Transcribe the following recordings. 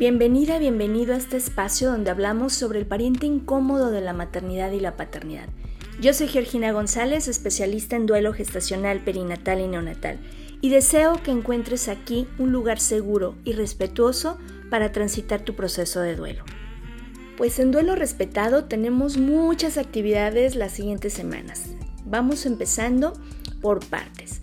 Bienvenida, bienvenido a este espacio donde hablamos sobre el pariente incómodo de la maternidad y la paternidad. Yo soy Georgina González, especialista en duelo gestacional, perinatal y neonatal, y deseo que encuentres aquí un lugar seguro y respetuoso para transitar tu proceso de duelo. Pues en Duelo Respetado tenemos muchas actividades las siguientes semanas. Vamos empezando por partes.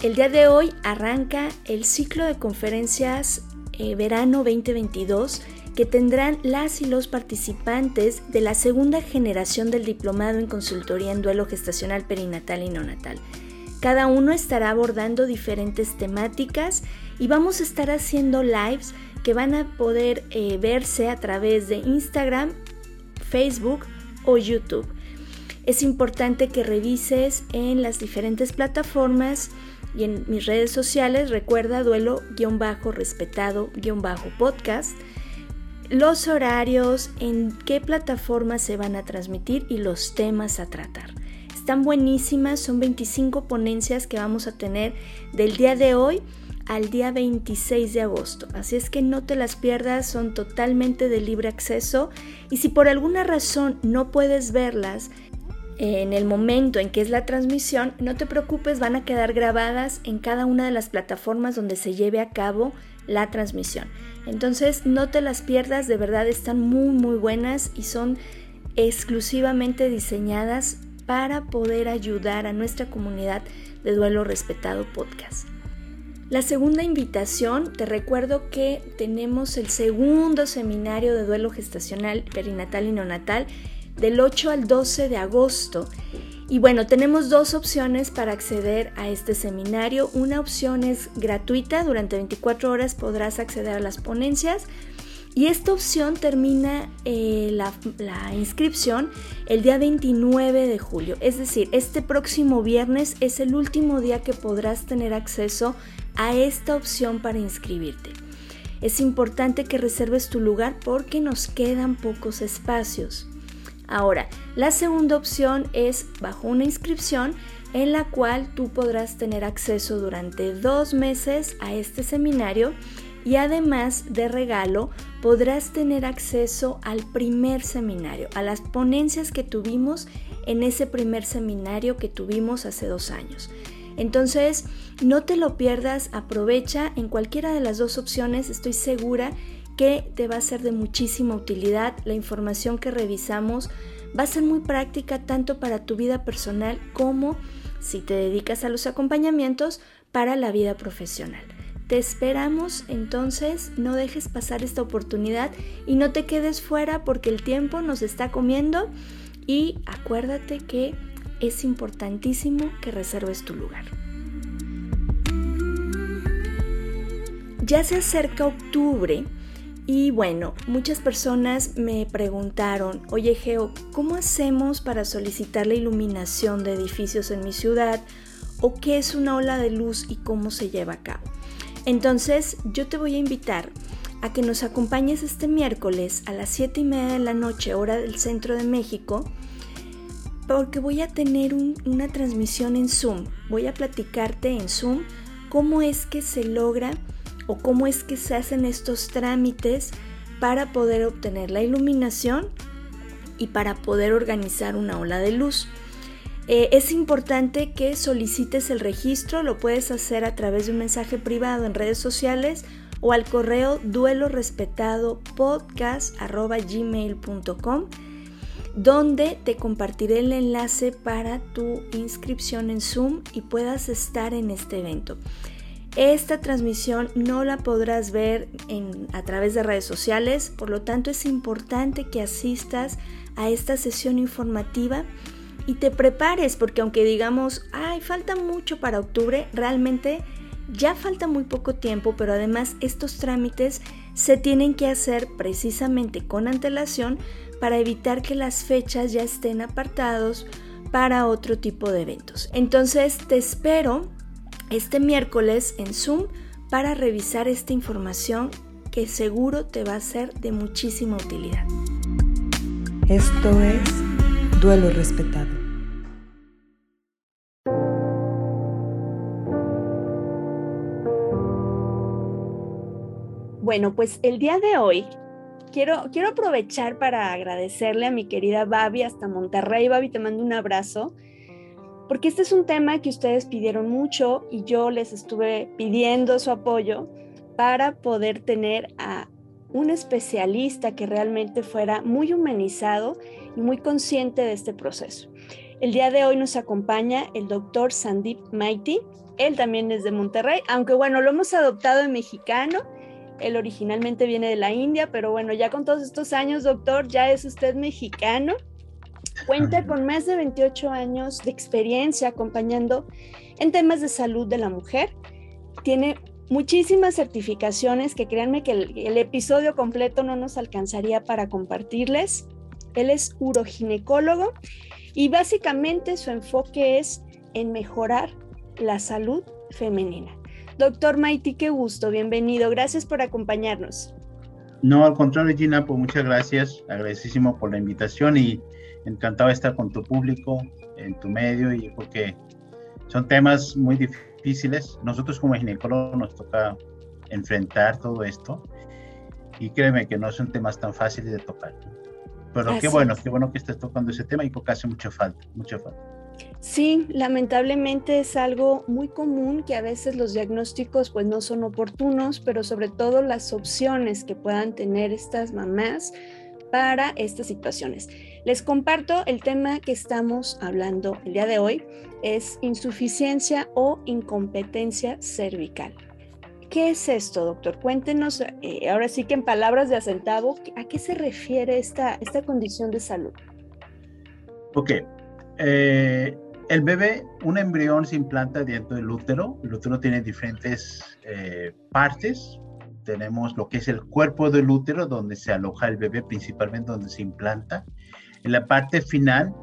El día de hoy arranca el ciclo de conferencias eh, verano 2022 que tendrán las y los participantes de la segunda generación del diplomado en consultoría en duelo gestacional perinatal y neonatal. Cada uno estará abordando diferentes temáticas y vamos a estar haciendo lives que van a poder eh, verse a través de Instagram, Facebook o YouTube. Es importante que revises en las diferentes plataformas y en mis redes sociales, recuerda duelo-respetado-podcast, los horarios, en qué plataformas se van a transmitir y los temas a tratar. Están buenísimas, son 25 ponencias que vamos a tener del día de hoy al día 26 de agosto. Así es que no te las pierdas, son totalmente de libre acceso y si por alguna razón no puedes verlas, en el momento en que es la transmisión, no te preocupes, van a quedar grabadas en cada una de las plataformas donde se lleve a cabo la transmisión. Entonces no te las pierdas, de verdad están muy muy buenas y son exclusivamente diseñadas para poder ayudar a nuestra comunidad de Duelo Respetado Podcast. La segunda invitación, te recuerdo que tenemos el segundo seminario de duelo gestacional, perinatal y neonatal del 8 al 12 de agosto. Y bueno, tenemos dos opciones para acceder a este seminario. Una opción es gratuita, durante 24 horas podrás acceder a las ponencias. Y esta opción termina eh, la, inscripción el día 29 de julio. Es decir, este próximo viernes es el último día que podrás tener acceso a esta opción para inscribirte. Es importante que reserves tu lugar porque nos quedan pocos espacios. Ahora, la segunda opción es bajo una inscripción en la cual tú podrás tener acceso durante dos meses a este seminario y además de regalo podrás tener acceso al primer seminario, a las ponencias que tuvimos en ese primer seminario que tuvimos hace dos años. Entonces, no te lo pierdas, aprovecha en cualquiera de las dos opciones, estoy segura que te va a ser de muchísima utilidad. La información que revisamos va a ser muy práctica tanto para tu vida personal como si te dedicas a los acompañamientos para la vida profesional. Te esperamos entonces, no dejes pasar esta oportunidad y no te quedes fuera porque el tiempo nos está comiendo y acuérdate que es importantísimo que reserves tu lugar. Ya se acerca octubre y bueno, muchas personas me preguntaron, oye Geo, ¿cómo hacemos para solicitar la iluminación de edificios en mi ciudad? ¿O qué es una ola de luz y cómo se lleva a cabo? Entonces yo te voy a invitar a que nos acompañes este miércoles a las 7 y media de la noche, hora del centro de México, porque voy a tener una transmisión en Zoom. Voy a platicarte en Zoom cómo es que se logra o cómo es que se hacen estos trámites para poder obtener la iluminación y para poder organizar una ola de luz. Eh, es importante que solicites el registro, lo puedes hacer a través de un mensaje privado en redes sociales o al correo duelo respetado podcast.gmail.com donde te compartiré el enlace para tu inscripción en Zoom y puedas estar en este evento. Esta transmisión no la podrás ver a través de redes sociales, por lo tanto es importante que asistas a esta sesión informativa y te prepares, porque aunque digamos, ay, falta mucho para octubre, realmente ya falta muy poco tiempo, pero además estos trámites se tienen que hacer precisamente con antelación para evitar que las fechas ya estén apartados para otro tipo de eventos. Entonces te espero este miércoles en Zoom para revisar esta información que seguro te va a ser de muchísima utilidad. Esto es Duelo Respetado. Bueno, pues el día de hoy quiero, quiero aprovechar para agradecerle a mi querida Babi hasta Monterrey. Babi, te mando un abrazo, porque este es un tema que ustedes pidieron mucho y yo les estuve pidiendo su apoyo para poder tener a un especialista que realmente fuera muy humanizado y muy consciente de este proceso. El día de hoy nos acompaña el doctor Sandip Maiti. Él también es de Monterrey, aunque bueno, lo hemos adoptado en mexicano. Él originalmente viene de la India, pero bueno, ya con todos estos años, doctor, ya es usted mexicano. Cuenta con más de 28 años de experiencia acompañando en temas de salud de la mujer. Tiene muchísimas certificaciones que créanme que el, episodio completo no nos alcanzaría para compartirles. Él es uroginecólogo y básicamente su enfoque es en mejorar la salud femenina. Doctor Maiti, qué gusto, bienvenido, gracias por acompañarnos. No, al contrario, Gina, pues muchas gracias, agradecísimo por la invitación y encantado de estar con tu público, en tu medio, y porque son temas muy difíciles. Nosotros como ginecólogos nos toca enfrentar todo esto y créeme que no son temas tan fáciles de tocar. Pero qué bueno, qué bueno que estés tocando ese tema y porque hace mucha falta, mucha falta. Sí, lamentablemente es algo muy común que a veces los diagnósticos pues no son oportunos, pero sobre todo las opciones que puedan tener estas mamás para estas situaciones. Les comparto el tema que estamos hablando el día de hoy, es insuficiencia o incompetencia cervical. ¿Qué es esto, doctor? Cuéntenos, eh, ahora sí que en palabras de acentavo, ¿a qué se refiere esta, esta condición de salud? Ok. Eh, el bebé, un embrión se implanta dentro del útero. El útero tiene diferentes eh, partes, tenemos lo que es el cuerpo del útero, donde se aloja el bebé, principalmente donde se implanta. En la parte final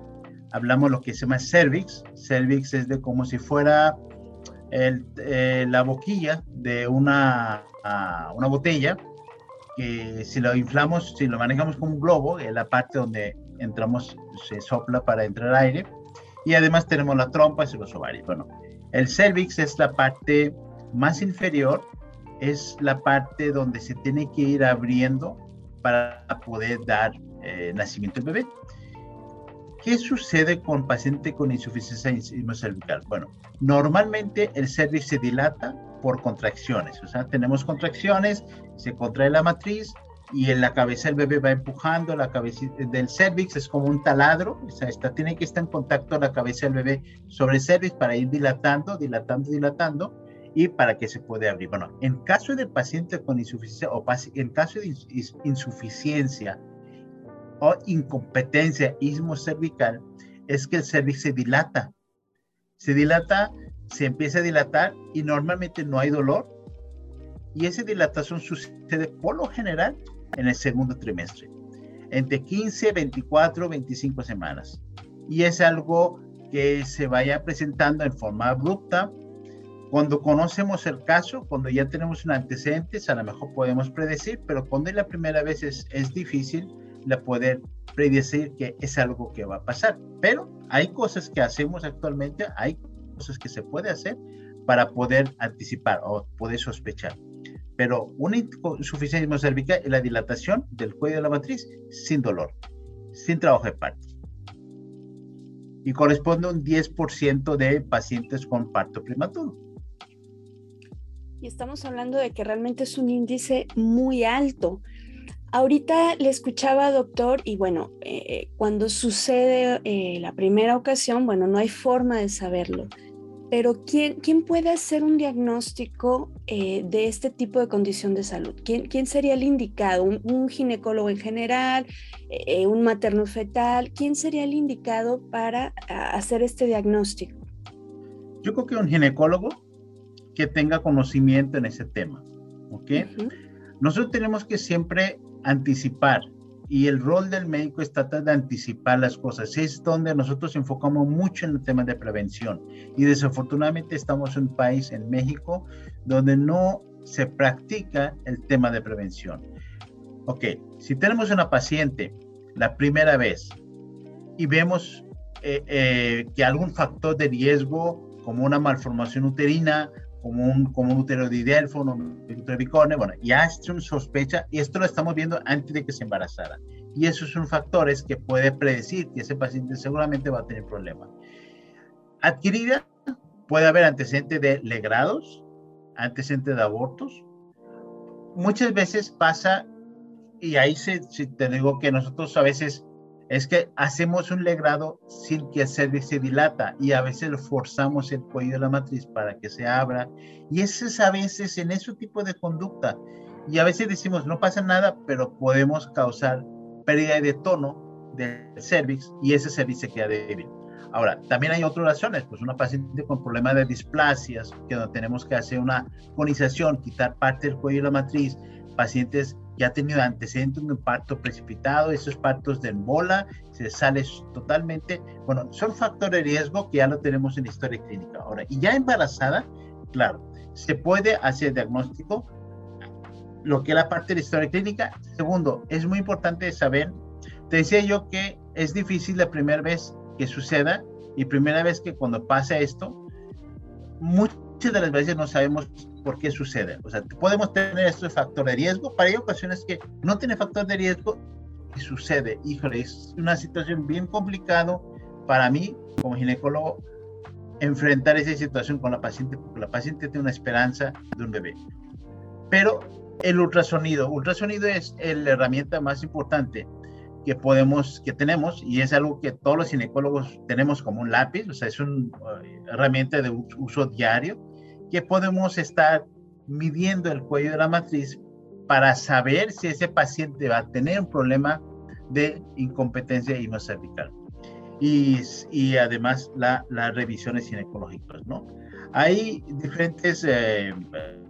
hablamos lo que se llama cervix. Cervix es de como si fuera eh, la boquilla de una, una botella, que si lo inflamos, si lo manejamos como un globo, es la parte donde entramos, se sopla para entrar aire. Y además tenemos la trompa y los ovarios. Bueno, el cervix es la parte más inferior es la parte donde se tiene que ir abriendo para poder dar eh, nacimiento al bebé. ¿Qué sucede con paciente con insuficiencia cervical? Bueno, normalmente el cervix se dilata por contracciones, o sea, tenemos contracciones, se contrae la matriz y en la cabeza del bebé va empujando, la cabeza del cervix es como un taladro, o sea, está, tiene que estar en contacto la cabeza del bebé sobre el cervix para ir dilatando, dilatando, dilatando, y para que se pueda abrir. Bueno, en caso de paciente con insuficiencia o en caso de insuficiencia o incompetencia ismo cervical, es que el cervix se dilata. Se dilata, se empieza a dilatar y normalmente no hay dolor. Y esa dilatación sucede por lo general en el segundo trimestre, entre 15, 24, 25 semanas. Y es algo que se vaya presentando en forma abrupta, cuando conocemos el caso, cuando ya tenemos un antecedente, a lo mejor podemos predecir, pero cuando es la primera vez es, es difícil la poder predecir que es algo que va a pasar. Pero hay cosas que hacemos actualmente, hay cosas que se puede hacer para poder anticipar o poder sospechar. Pero una insuficiencia cervical es la dilatación del cuello de la matriz sin dolor, sin trabajo de parto. Y corresponde a un 10% de pacientes con parto prematuro. Y estamos hablando de que realmente es un índice muy alto. Ahorita le escuchaba, doctor, y bueno, eh, cuando sucede eh, la primera ocasión, bueno, no hay forma de saberlo. Pero ¿quién, quién puede hacer un diagnóstico eh, de este tipo de condición de salud? ¿Quién, quién sería el indicado? ¿Un, ginecólogo en general? ¿Un materno fetal? ¿Quién sería el indicado para hacer este diagnóstico? Yo creo que un ginecólogo que tenga conocimiento en ese tema. ¿Ok? Nosotros tenemos que siempre anticipar y el rol del médico es tratar de anticipar las cosas. Es donde nosotros enfocamos mucho en el tema de prevención. Y desafortunadamente estamos en un país, en México, donde no se practica el tema de prevención. Ok, si tenemos una paciente la primera vez y vemos eh, eh, que algún factor de riesgo como una malformación uterina como un, como un útero de Idelfo, un útero de Bicone, bueno, es una sospecha y esto lo estamos viendo antes de que se embarazara. Y esos son factores que puede predecir que ese paciente seguramente va a tener problemas. Adquirida, puede haber antecedentes de legrados, antecedentes de abortos. Muchas veces pasa, y ahí se, te digo que nosotros a veces es que hacemos un legrado sin que cervix se dilata y a veces forzamos el cuello de la matriz para que se abra. Y eso es a veces en ese tipo de conducta. Y a veces decimos, no pasa nada, pero podemos causar pérdida de tono del cervix y ese cervix se queda débil. Ahora, también hay otras razones, pues una paciente con problemas de displasias, que tenemos que hacer una conización, quitar parte del cuello de la matriz, pacientes que han tenido antecedentes de un parto precipitado, esos partos de embola, se sale totalmente, bueno, son factores de riesgo que ya lo tenemos en la historia clínica. Ahora, y ya embarazada, claro, se puede hacer diagnóstico, lo que es la parte de la historia clínica. Segundo, es muy importante saber, te decía yo que es difícil la primera vez que suceda y primera vez que cuando pasa esto, muchas de las veces no sabemos por qué sucede. O sea, podemos tener este factor de riesgo, pero hay ocasiones que no tiene factor de riesgo y sucede. Híjole, es una situación bien complicada para mí como ginecólogo enfrentar esa situación con la paciente, porque la paciente tiene una esperanza de un bebé. Pero el ultrasonido, ultrasonido es la herramienta más importante que podemos, que tenemos, y es algo que todos los ginecólogos tenemos como un lápiz, o sea, es una eh, herramienta de uso diario, que podemos estar midiendo el cuello de la matriz para saber si ese paciente va a tener un problema de incompetencia cervical Y, y además las revisiones ginecológicas, ¿no? Hay diferentes, eh, eh,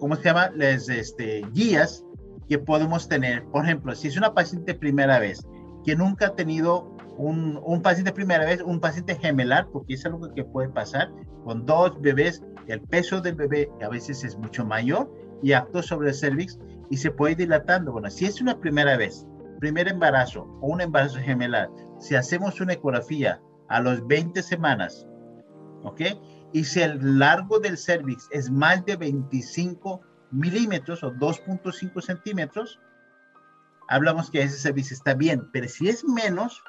¿cómo se llama? Les, este, guías que podemos tener. Por ejemplo, si es una paciente primera vez que nunca ha tenido un, un, paciente primera vez, un paciente gemelar, porque es algo que puede pasar con dos bebés, el peso del bebé a veces es mucho mayor y actúa sobre el cervix y se puede ir dilatando. Bueno, si es una primera vez, primer embarazo o un embarazo gemelar, si hacemos una ecografía a los 20 semanas, ¿ok? Y si el largo del cervix es más de 25 milímetros o 2.5 centímetros, hablamos que ese servicio está bien, pero si es menos,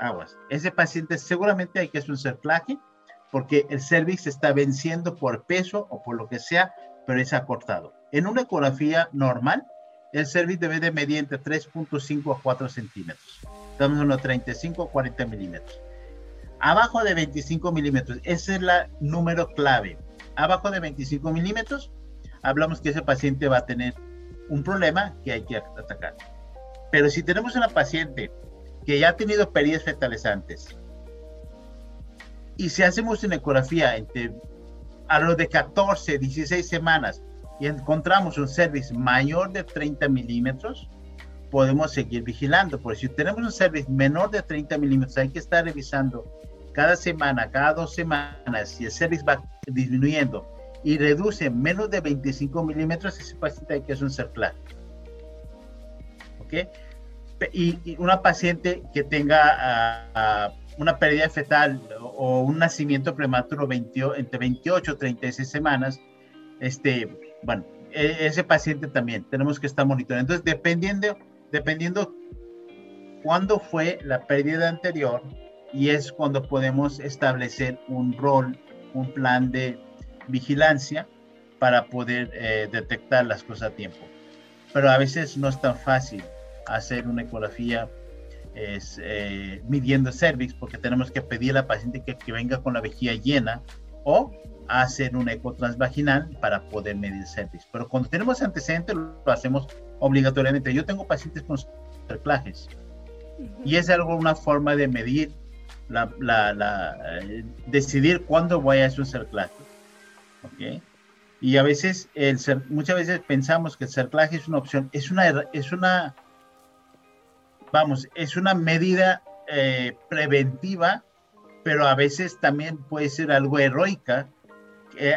aguas. Ese paciente seguramente hay que hacer un cerclaje porque el cervix está venciendo por peso o por lo que sea, pero es acortado. En una ecografía normal, el cervix debe de medir entre 3.5 a 4 centímetros. Estamos en unos 35 a 40 milímetros. Abajo de 25 milímetros, ese es el número clave. Abajo de 25 milímetros, hablamos que ese paciente va a tener un problema que hay que atacar. Pero si tenemos una paciente que ya ha tenido pérdidas fetales antes y si hacemos una ecografía entre a lo de 14, 16 semanas y encontramos un cervix mayor de 30 milímetros, podemos seguir vigilando. Porque si tenemos un cervix menor de 30 milímetros, hay que estar revisando cada semana, cada dos semanas, si el cervix va disminuyendo y reduce menos de 25 milímetros, ese paciente hay que hacer un cerclaje. ¿Ok? Y, una paciente que tenga ah, ah, una pérdida fetal o un nacimiento prematuro entre 28 y 36 semanas, este, bueno, e, ese paciente también tenemos que estar monitoreando. Entonces, dependiendo, dependiendo cuándo fue la pérdida anterior, y es cuando podemos establecer un rol, un plan de, vigilancia para poder eh, detectar las cosas a tiempo. Pero a veces no es tan fácil hacer una ecografía es, eh, midiendo cervix porque tenemos que pedir a la paciente que, que, venga con la vejiga llena o hacer un eco transvaginal para poder medir cervix. Pero cuando tenemos antecedentes lo hacemos obligatoriamente. Yo tengo pacientes con cerclajes y es algo, una forma de medir, la, la, eh, decidir cuándo voy a hacer un cerclaje ¿ok? Y a veces, el muchas veces pensamos que el cerclaje es una opción, es una, es una, vamos, es una medida eh, preventiva, pero a veces también puede ser algo heroica eh,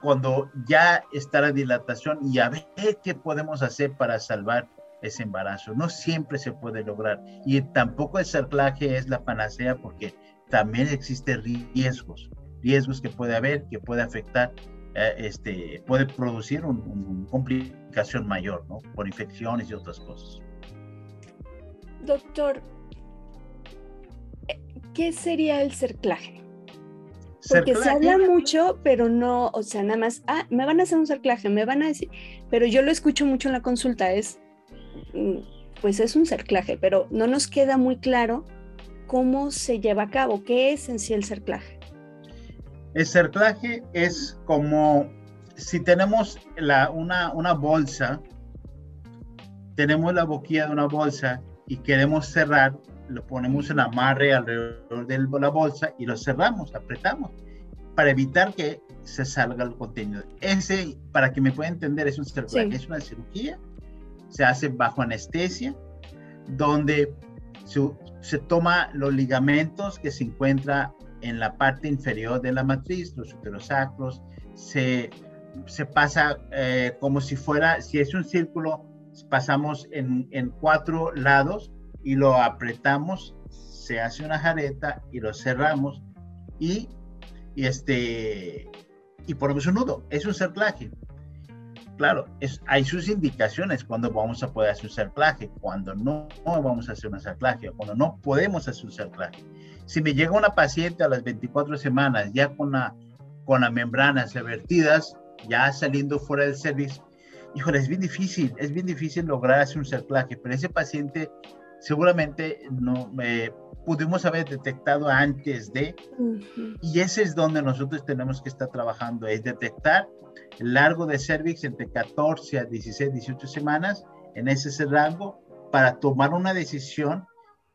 cuando ya está la dilatación y a ver qué podemos hacer para salvar ese embarazo. No siempre se puede lograr y tampoco el cerclaje es la panacea porque también existen riesgos. riesgos que puede haber, que puede afectar, eh, este, puede producir una complicación mayor, ¿no? Por infecciones y otras cosas. Doctor, ¿qué sería el cerclaje? Porque se habla mucho, pero no, o sea, nada más, ah, me van a hacer un cerclaje, me van a decir, pero yo lo escucho mucho en la consulta, es, mm, pues es un cerclaje, pero no nos queda muy claro cómo se lleva a cabo, qué es en sí el cerclaje. El cerclaje es como si tenemos la, una, una bolsa, tenemos la boquilla de una bolsa y queremos cerrar, lo ponemos en amarre alrededor de la bolsa y lo cerramos, apretamos, para evitar que se salga el contenido. Ese, para que me pueda entender, es un es una cirugía, se hace bajo anestesia, donde se, se toma los ligamentos que se encuentra en la parte inferior de la matriz, los uterosacros, se, se pasa eh, como si fuera, si es un círculo, pasamos en, en cuatro lados y lo apretamos, se hace una jareta y lo cerramos y, y este y ponemos un nudo. Es un cerclaje. Claro, es, hay sus indicaciones cuando vamos a poder hacer un cerclaje, cuando no, vamos a hacer un cerclaje, cuando no podemos hacer un cerclaje. Si me llega una paciente a las 24 semanas ya con la, con las membranas revertidas, ya saliendo fuera del servicio, híjole, es bien difícil, es bien difícil lograr hacer un cerclaje, pero ese paciente seguramente no eh, pudimos haber detectado antes de, y ese es donde nosotros tenemos que estar trabajando, es detectar el largo de cervix entre 14 a 16, 18 semanas en ese rango para tomar una decisión,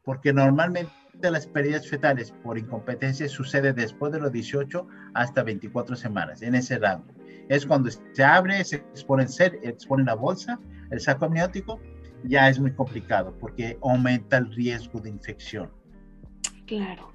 porque normalmente las pérdidas fetales por incompetencia sucede después de los 18 hasta 24 semanas, en ese rango. Es cuando se abre, se expone, se expone la bolsa, el saco amniótico, ya es muy complicado porque aumenta el riesgo de infección. Claro.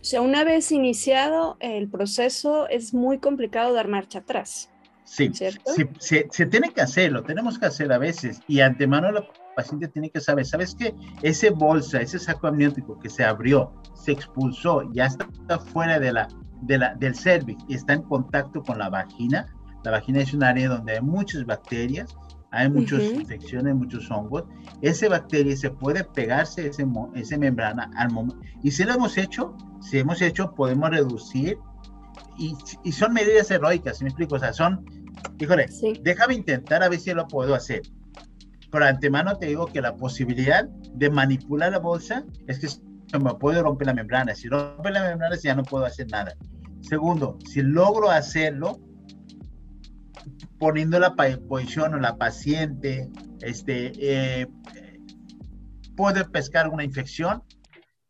O sea, una vez iniciado el proceso, es muy complicado dar marcha atrás. Sí, ¿cierto? se, tiene que hacerlo, tenemos que hacer a veces, y antemano la paciente tiene que saber, ¿sabes qué? Ese bolsa, ese saco amniótico que se abrió, se expulsó, ya está fuera de la, de la, del cervix y está en contacto con la vagina. La vagina es un área donde hay muchas bacterias hay muchas infecciones, muchos hongos. Ese bacteria se puede pegarse ese, ese membrana al momento. Y si lo hemos hecho, si hemos hecho, podemos reducir. Y, y son medidas heroicas, me explico? O sea, son, híjole, déjame intentar a ver si lo puedo hacer. Por antemano te digo que la posibilidad de manipular la bolsa es que se me puede romper la membrana. Si rompe la membrana, ya no puedo hacer nada. Segundo, si logro hacerlo, poniendo la posición o la paciente, este, eh, puede pescar una infección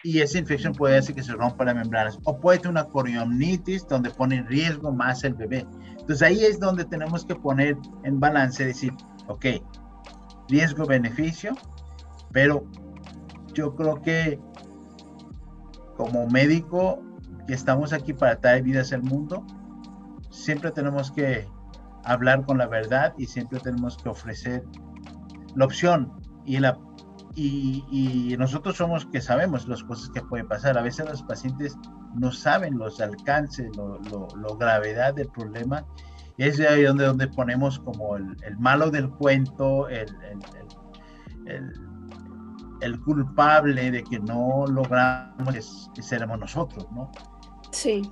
y esa infección puede hacer que se rompa la membrana. O puede tener una corionitis donde pone en riesgo más el bebé. Entonces ahí es donde tenemos que poner en balance, decir, ok, riesgo-beneficio, pero yo creo que como médico que estamos aquí para traer vidas al mundo, siempre tenemos que hablar con la verdad y siempre tenemos que ofrecer la opción y la y, nosotros somos que sabemos las cosas que pueden pasar. A veces los pacientes no saben los alcances, lo, lo, gravedad del problema. Y es ahí donde, donde ponemos como el, el malo del cuento, el, el, el, culpable de que no logramos, que seremos nosotros, ¿no? Sí.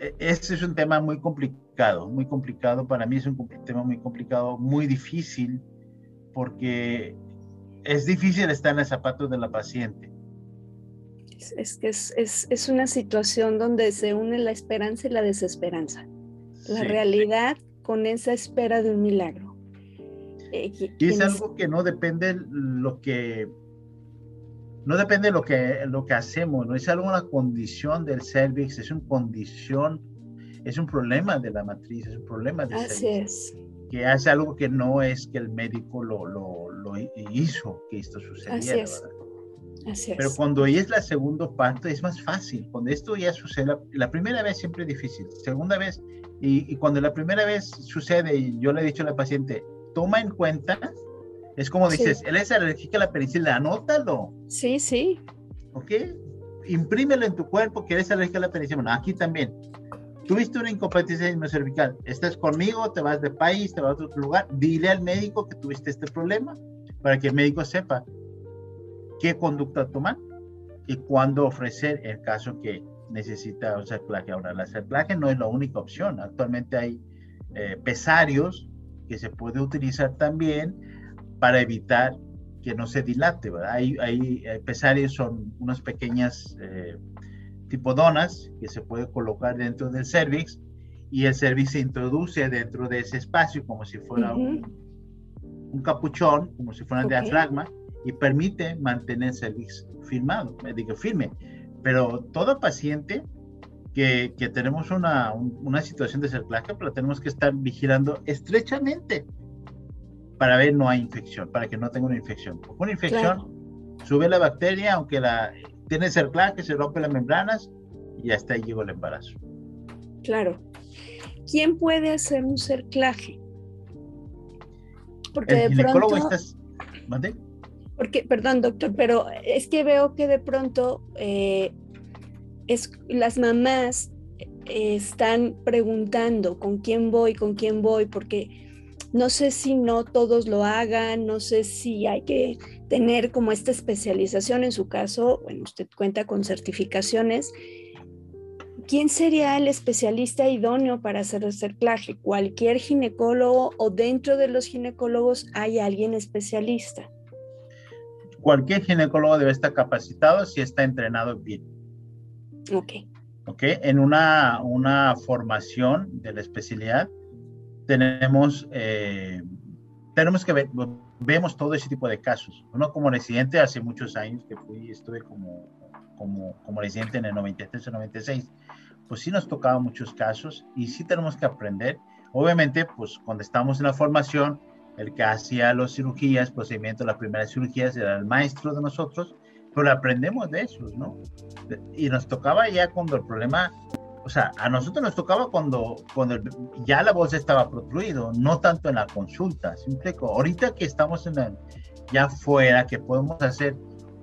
E, ese es un tema muy complicado muy complicado. Para mí es un tema muy complicado, muy difícil, porque es difícil estar en el zapatos de la paciente. Es que es, es, es, una situación donde se une la esperanza y la desesperanza. La realidad con esa espera de un milagro. Eh, y es algo que no depende lo que no depende lo que lo que hacemos, no es algo una condición del cervix, es una condición es un problema de la matriz, es un problema de Así es. que hace algo que no es que el médico lo, lo, lo hizo que esto sucediera. Así es. Así es. Pero cuando es la segunda parte es más fácil. Cuando esto ya sucede, la, primera vez siempre es difícil. Segunda vez, y, y, cuando la primera vez sucede y yo le he dicho a la paciente, toma en cuenta, es como dices, él es alérgica a la penicilina, anótalo. Sí, sí. ¿Ok? imprímelo en tu cuerpo que eres alérgico a la penicilina. Aquí también. Tuviste una incompetencia cervical, estás conmigo, te vas de país, te vas a otro lugar, dile al médico que tuviste este problema para que el médico sepa qué conducta tomar y cuándo ofrecer el caso que necesita un cerclaje. Ahora, la cerclaje no es la única opción. Actualmente hay eh, pesarios que se puede utilizar también para evitar que no se dilate. ¿verdad? Hay, hay, pesarios, son unas pequeñas eh, tipo donas que se puede colocar dentro del cervix y el cervix se introduce dentro de ese espacio como si fuera un, capuchón, como si fuera un diafragma y permite mantener el cervix firmado, me digo firme. Pero todo paciente que, que tenemos una, una, situación de cerclaje, pero tenemos que estar vigilando estrechamente para ver no hay infección, para que no tenga una infección. una infección sube la bacteria, aunque la tiene cerclaje, se rompe las membranas y hasta ahí llegó el embarazo. Claro. ¿Quién puede hacer un cerclaje? Porque el de ginecólogo pronto... Porque, perdón, doctor, pero es que veo que de pronto eh, es, las mamás eh, están preguntando con quién voy, con quién voy, porque no sé si no todos lo hagan, no sé si hay que tener como esta especialización en su caso, bueno, usted cuenta con certificaciones. ¿Quién sería el especialista idóneo para hacer el cerclaje? ¿Cualquier ginecólogo o dentro de los ginecólogos hay alguien especialista? Cualquier ginecólogo debe estar capacitado si está entrenado bien. Ok. Ok, en una, una formación de la especialidad tenemos, eh, tenemos que ver, vemos todo ese tipo de casos. Uno como residente hace muchos años que fui, estuve como, como, como residente en el 93 o 96, pues sí nos tocaba muchos casos y sí tenemos que aprender. Obviamente, pues cuando estamos en la formación, el que hacía las cirugías, procedimientos, las primeras cirugías, era el maestro de nosotros, pero aprendemos de eso, ¿no? Y nos tocaba ya cuando el problema, o sea, a nosotros nos tocaba cuando, cuando ya la voz estaba protruido, no tanto en la consulta, simple, ahorita que estamos en el, ya fuera, que podemos hacer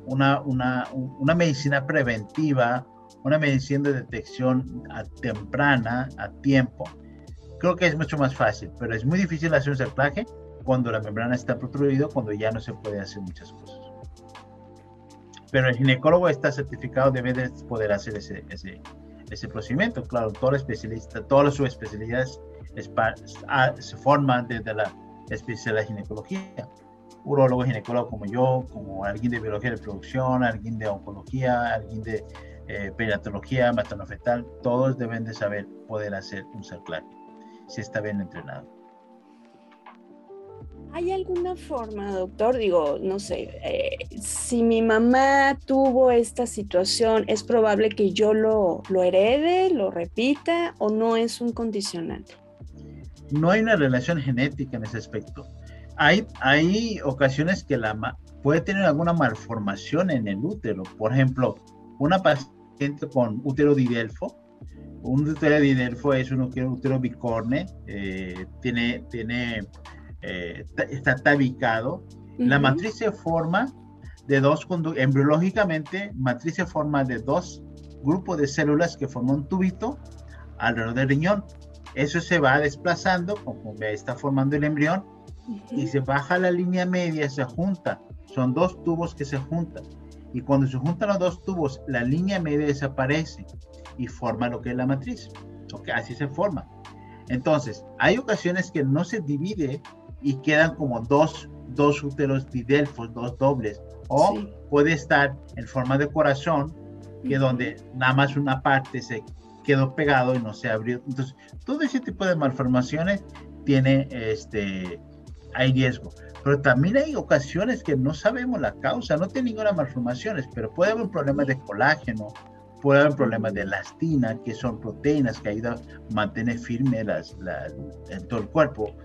una, una, una medicina preventiva, una medicina de detección a temprana, a tiempo, creo que es mucho más fácil, pero es muy difícil hacer un cerclaje cuando la membrana está protruido, cuando ya no se puede hacer muchas cosas. Pero el ginecólogo está certificado, debe de poder hacer ese, ese, ese procedimiento. Claro, todo especialista, todas las subespecialidades ah, se forman desde la especialidad de ginecología. Urologo, ginecólogo como yo, como alguien de biología de producción, alguien de oncología, alguien de eh, pediatología, maternofetal, todos deben de saber poder hacer un cerclaje si está bien entrenado. ¿Hay alguna forma, doctor? Digo, no sé, eh, si mi mamá tuvo esta situación, ¿es probable que yo lo, lo herede, lo repita o no es un condicionante? No hay una relación genética en ese aspecto. Hay, hay ocasiones que la puede tener alguna malformación en el útero. Por ejemplo, una paciente con útero didelfo, un útero didelfo es un útero bicorne, eh, tiene, tiene eh, está tabicado. La matriz se forma de dos, embriológicamente, matriz se forma de dos grupos de células que forman un tubito alrededor del riñón. Eso se va desplazando conforme está formando el embrión y se baja la línea media, se junta. Son dos tubos que se juntan. Y cuando se juntan los dos tubos, la línea media desaparece y forma lo que es la matriz. Okay, así se forma. Entonces, hay ocasiones que no se divide y quedan como dos, dos úteros didelfos, dos dobles. O puede estar en forma de corazón, que donde nada más una parte se quedó pegado y no se abrió. Entonces, todo ese tipo de malformaciones tiene, este, hay riesgo. Pero también hay ocasiones que no sabemos la causa, no tiene ninguna malformaciones, pero puede haber un problema de colágeno, puede haber problemas de elastina, que son proteínas que ayudan a mantener firme las, en todo el cuerpo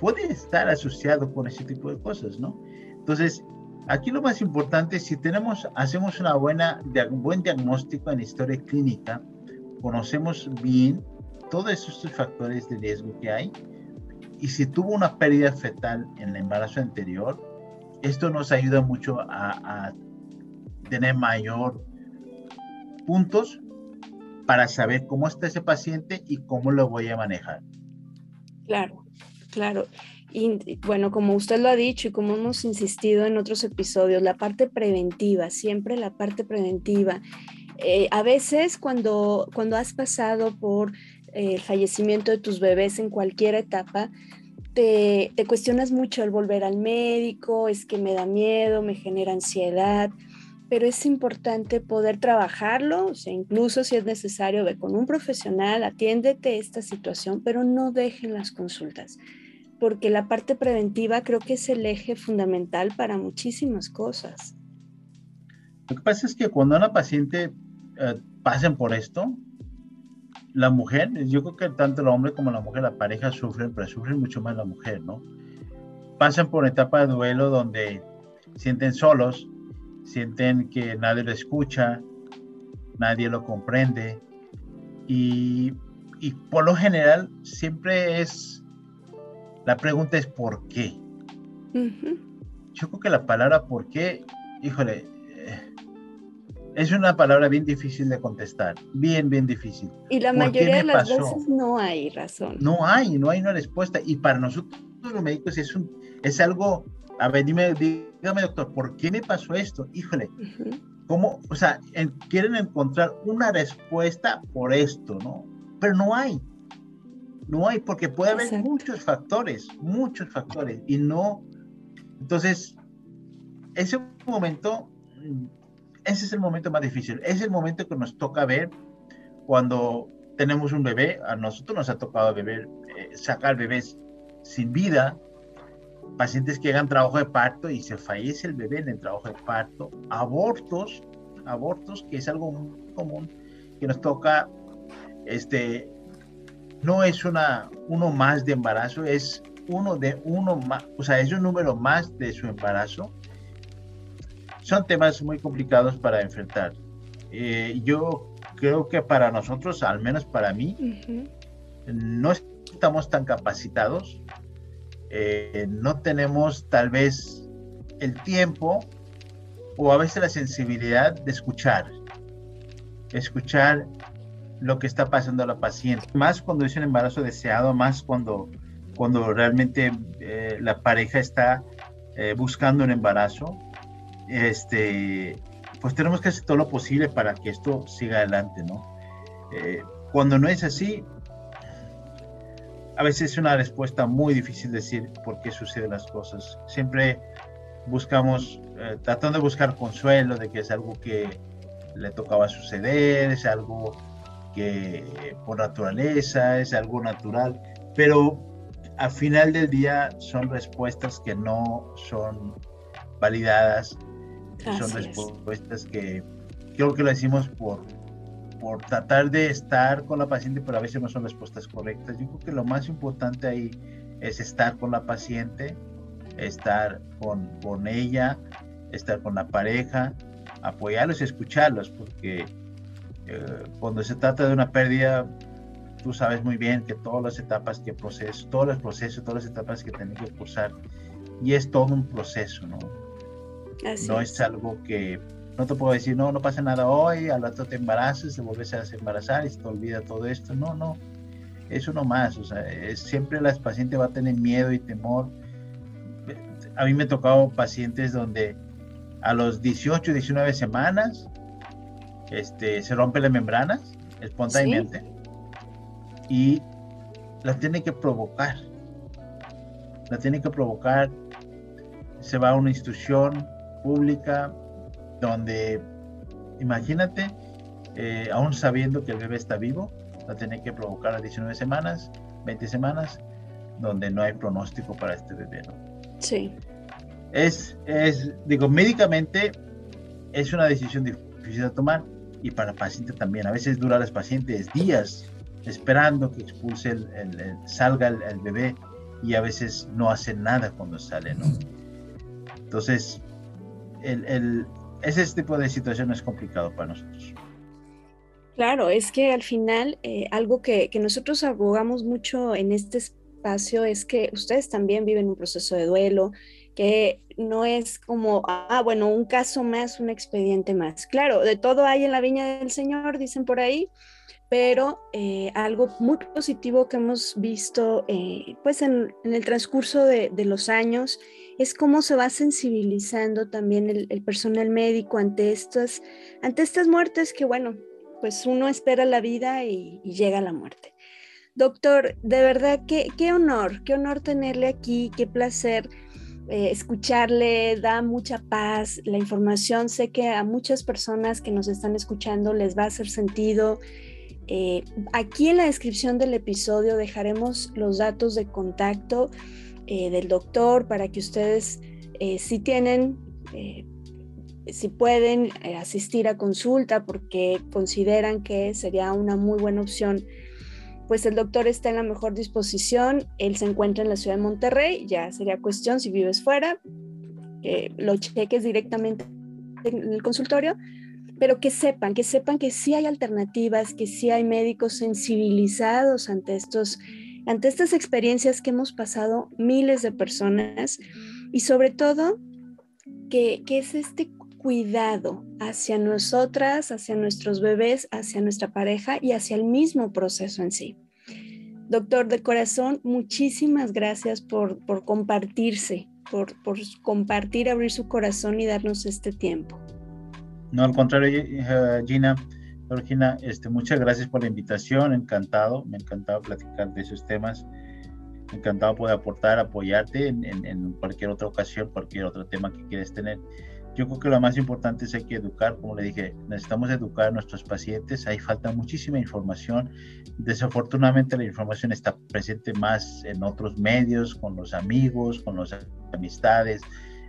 puede estar asociado con ese tipo de cosas, ¿no? Entonces, aquí lo más importante, si tenemos, hacemos una buena, un buen diagnóstico en historia clínica, conocemos bien todos esos factores de riesgo que hay, y si tuvo una pérdida fetal en el embarazo anterior, esto nos ayuda mucho a, a tener mayor puntos para saber cómo está ese paciente y cómo lo voy a manejar. Claro, claro. Y bueno, como usted lo ha dicho y como hemos insistido en otros episodios, la parte preventiva, siempre la parte preventiva. Eh, a veces cuando, cuando has pasado por eh, el fallecimiento de tus bebés en cualquier etapa, te, cuestionas mucho al volver al médico, es que me da miedo, me genera ansiedad, pero es importante poder trabajarlo, o sea, incluso si es necesario, ve con un profesional, atiéndete esta situación, pero no dejen las consultas porque la parte preventiva creo que es el eje fundamental para muchísimas cosas. Lo que pasa es que cuando una paciente eh, pasen por esto, la mujer, yo creo que tanto el hombre como la mujer, la pareja sufren, pero sufren mucho más la mujer, ¿no? Pasan por una etapa de duelo donde sienten solos, sienten que nadie lo escucha, nadie lo comprende y, y por lo general siempre es la pregunta es ¿por qué? Yo creo que la palabra ¿por qué? Híjole, eh, es una palabra bien difícil de contestar, bien, bien difícil. Y la mayoría de las veces no hay razón. No hay, no hay una respuesta. Y para nosotros los médicos es, un, es algo, a ver, dime, dígame doctor, ¿por qué me pasó esto? Híjole, ¿cómo? O sea, quieren encontrar una respuesta por esto, ¿no? Pero no hay. No hay, porque puede haber muchos factores, muchos factores, y no. Entonces, ese momento, ese es el momento más difícil. Es el momento que nos toca ver cuando tenemos un bebé. A nosotros nos ha tocado beber, eh, sacar bebés sin vida, pacientes que hagan trabajo de parto y se fallece el bebé en el trabajo de parto, abortos, abortos, que es algo muy común que nos toca este, no es una, uno más de embarazo, es uno de uno más, o sea, es un número más de su embarazo. Son temas muy complicados para enfrentar. Eh, yo creo que para nosotros, al menos para mí, no estamos tan capacitados, eh, no tenemos tal vez el tiempo o a veces la sensibilidad de escuchar, escuchar lo que está pasando a la paciente. Más cuando es un embarazo deseado, más cuando, cuando realmente eh, la pareja está eh, buscando un embarazo. Este, pues tenemos que hacer todo lo posible para que esto siga adelante, ¿no? Eh, cuando no es así, a veces es una respuesta muy difícil decir por qué suceden las cosas. Siempre buscamos, tratando de buscar consuelo de que es algo que le tocaba suceder, es algo que por naturaleza es algo natural, pero al final del día son respuestas que no son validadas, son respuestas que creo que lo decimos por, por tratar de estar con la paciente, pero a veces no son respuestas correctas. Yo creo que lo más importante ahí es estar con la paciente, estar con, con ella, estar con la pareja, apoyarlos escucharlos, porque eh, cuando se trata de una pérdida, tú sabes muy bien que todas las etapas que proceso, todos los procesos, todas las etapas que tienen que cursar, y es todo un proceso, ¿no? no es. algo que, no te puedo decir, no, no pasa nada hoy, al rato te embarazas, te vuelves a embarazar y se te olvida todo esto, no, no, es uno más, o sea, es, siempre la paciente va a tener miedo y temor. A mí me ha tocado pacientes donde a los 18, 19 semanas este, se rompe la membrana espontáneamente y la tiene que provocar. La tiene que provocar. Se va a una institución pública donde, imagínate, eh, aún sabiendo que el bebé está vivo, la tiene que provocar a 19 semanas, 20 semanas, donde no hay pronóstico para este bebé. ¿no? Sí. Es, es, digo, médicamente es una decisión difícil de tomar, y para el paciente también. A veces dura los pacientes días esperando que expulse el, salga el, bebé y a veces no hacen nada cuando sale, ¿no? Entonces, el, ese tipo de situación es complicado para nosotros. Claro, es que al final eh, algo que, que nosotros abogamos mucho en este espacio es que ustedes también viven un proceso de duelo, que no es como, ah, bueno, un caso más, un expediente más. Claro, de todo hay en la viña del Señor, dicen por ahí, pero eh, algo muy positivo que hemos visto eh, pues en, el transcurso de, los años es cómo se va sensibilizando también el, personal médico ante estas, ante estas muertes que, bueno, pues uno espera la vida y, llega la muerte. Doctor, de verdad, qué, qué honor, qué honor tenerle aquí, qué placer eh, escucharle, da mucha paz, la información sé que a muchas personas que nos están escuchando les va a hacer sentido. Eh, aquí en la descripción del episodio dejaremos los datos de contacto eh, del doctor para que ustedes si tienen, si pueden asistir a consulta porque consideran que sería una muy buena opción pues el doctor está en la mejor disposición, él se encuentra en la ciudad de Monterrey, ya sería cuestión si vives fuera, que lo cheques directamente en el consultorio, pero que sepan, que sepan que sí hay alternativas, que sí hay médicos sensibilizados ante estos ante estas experiencias que hemos pasado miles de personas y sobre todo que, que es este cuidado hacia nosotras, hacia nuestros bebés, hacia nuestra pareja y hacia el mismo proceso en sí. Doctor de corazón, muchísimas gracias por, por compartirse, por, por compartir, abrir su corazón y darnos este tiempo. No, al contrario, Gina, Georgina, este, muchas gracias por la invitación, encantado, me ha encantado platicar de esos temas, encantado poder aportar, apoyarte en, en cualquier otra ocasión, cualquier otro tema que quieras tener. Yo creo que lo más importante es hay que educar, como le dije, necesitamos educar a nuestros pacientes, ahí falta muchísima información. Desafortunadamente la información está presente más en otros medios, con los amigos, con las amistades,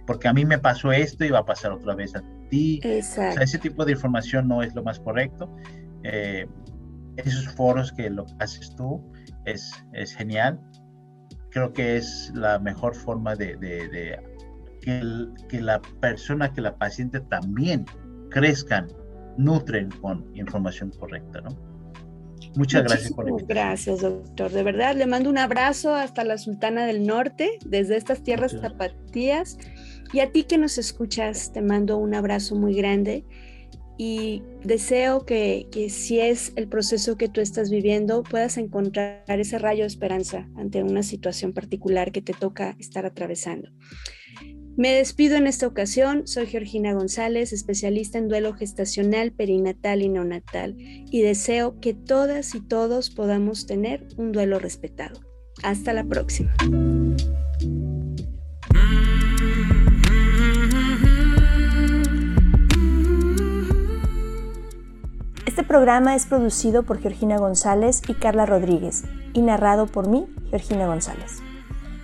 porque a mí me pasó esto y va a pasar otra vez a ti. Exacto. O sea, ese tipo de información no es lo más correcto. Eh, esos foros que lo haces tú es, es genial. Creo que es la mejor forma de, de, de que, la persona, que la paciente también crezcan, nutren con información correcta, ¿no? Muchas gracias por la Gracias, doctor. De verdad, le mando un abrazo hasta la Sultana del Norte, desde estas tierras zapatías. Y a ti que nos escuchas, te mando un abrazo muy grande y deseo que, que, si es el proceso que tú estás viviendo, puedas encontrar ese rayo de esperanza ante una situación particular que te toca estar atravesando. Me despido en esta ocasión. Soy Georgina González, especialista en duelo gestacional, perinatal y neonatal, y deseo que todas y todos podamos tener un duelo respetado. Hasta la próxima. Este programa es producido por Georgina González y Carla Rodríguez y narrado por mí, Georgina González.